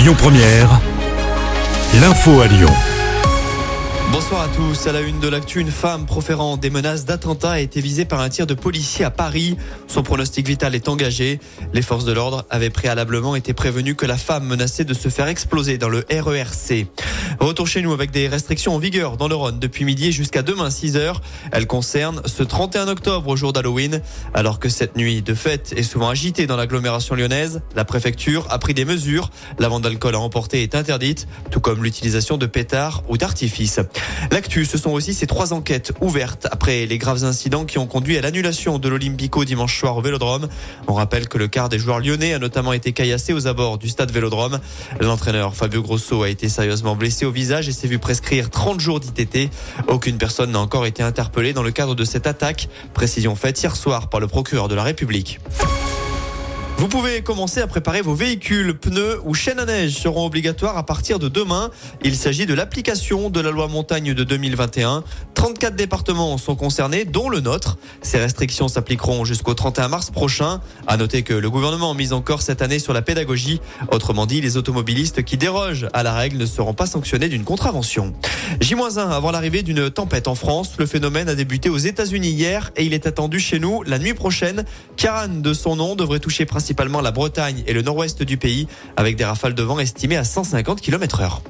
Lyon Première, l'info à Lyon. Bonsoir à tous. À la une de l'actu, une femme proférant des menaces d'attentat a été visée par un tir de policier à Paris. Son pronostic vital est engagé. Les forces de l'ordre avaient préalablement été prévenues que la femme menaçait de se faire exploser dans le RERC. Retour chez nous avec des restrictions en vigueur dans le Rhône depuis midi jusqu'à demain 6 heures. Elles concernent ce 31 octobre au jour d'Halloween. Alors que cette nuit de fête est souvent agitée dans l'agglomération lyonnaise, la préfecture a pris des mesures. La vente d'alcool à emporter est interdite, tout comme l'utilisation de pétards ou d'artifices. L'actu, ce sont aussi ces trois enquêtes ouvertes après les graves incidents qui ont conduit à l'annulation de l'Olympico dimanche soir au Vélodrome. On rappelle que le quart des joueurs lyonnais a notamment été caillassé aux abords du stade Vélodrome. L'entraîneur Fabio Grosso a été sérieusement blessé visage et s'est vu prescrire 30 jours d'ITT. Aucune personne n'a encore été interpellée dans le cadre de cette attaque. Précision faite hier soir par le procureur de la République. Vous pouvez commencer à préparer vos véhicules. Pneus ou chaînes à neige seront obligatoires à partir de demain. Il s'agit de l'application de la loi montagne de 2021. 34 départements sont concernés, dont le nôtre. Ces restrictions s'appliqueront jusqu'au 31 mars prochain. À noter que le gouvernement mise encore cette année sur la pédagogie. Autrement dit, les automobilistes qui dérogent à la règle ne seront pas sanctionnés d'une contravention. J-1 avant l'arrivée d'une tempête en France. Le phénomène a débuté aux États-Unis hier et il est attendu chez nous la nuit prochaine. Karan, de son nom, devrait toucher principalement principalement la Bretagne et le nord-ouest du pays, avec des rafales de vent estimées à 150 km heure.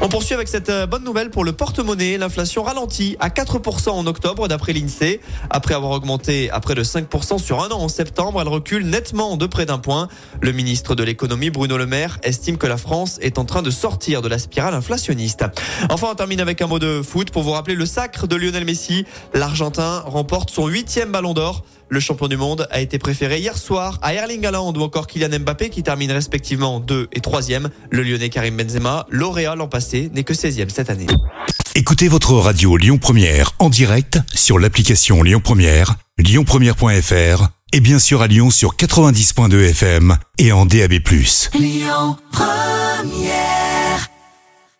On poursuit avec cette euh, bonne nouvelle pour le porte-monnaie. L'inflation ralentit à 4% en octobre d'après l'INSEE. Après avoir augmenté à près de 5% sur un an en septembre, elle recule nettement de près d'un point. Le ministre de l'économie, Bruno Le Maire, estime que la France est en train de sortir de la spirale inflationniste. Enfin, on termine avec un mot de foot pour vous rappeler le sacre de Lionel Messi. L'Argentin remporte son huitième ballon d'or. Le champion du monde a été préféré hier soir à Erling Haaland ou encore Kylian Mbappé qui termine respectivement 2 et 3e. Le lyonnais Karim Benzema, lauréat l'an passé, n'est que 16e cette année. Écoutez votre radio Lyon Première en direct sur l'application Lyon Première, lyonpremière.fr et bien sûr à Lyon sur 90.2 FM et en DAB+. Lyon Première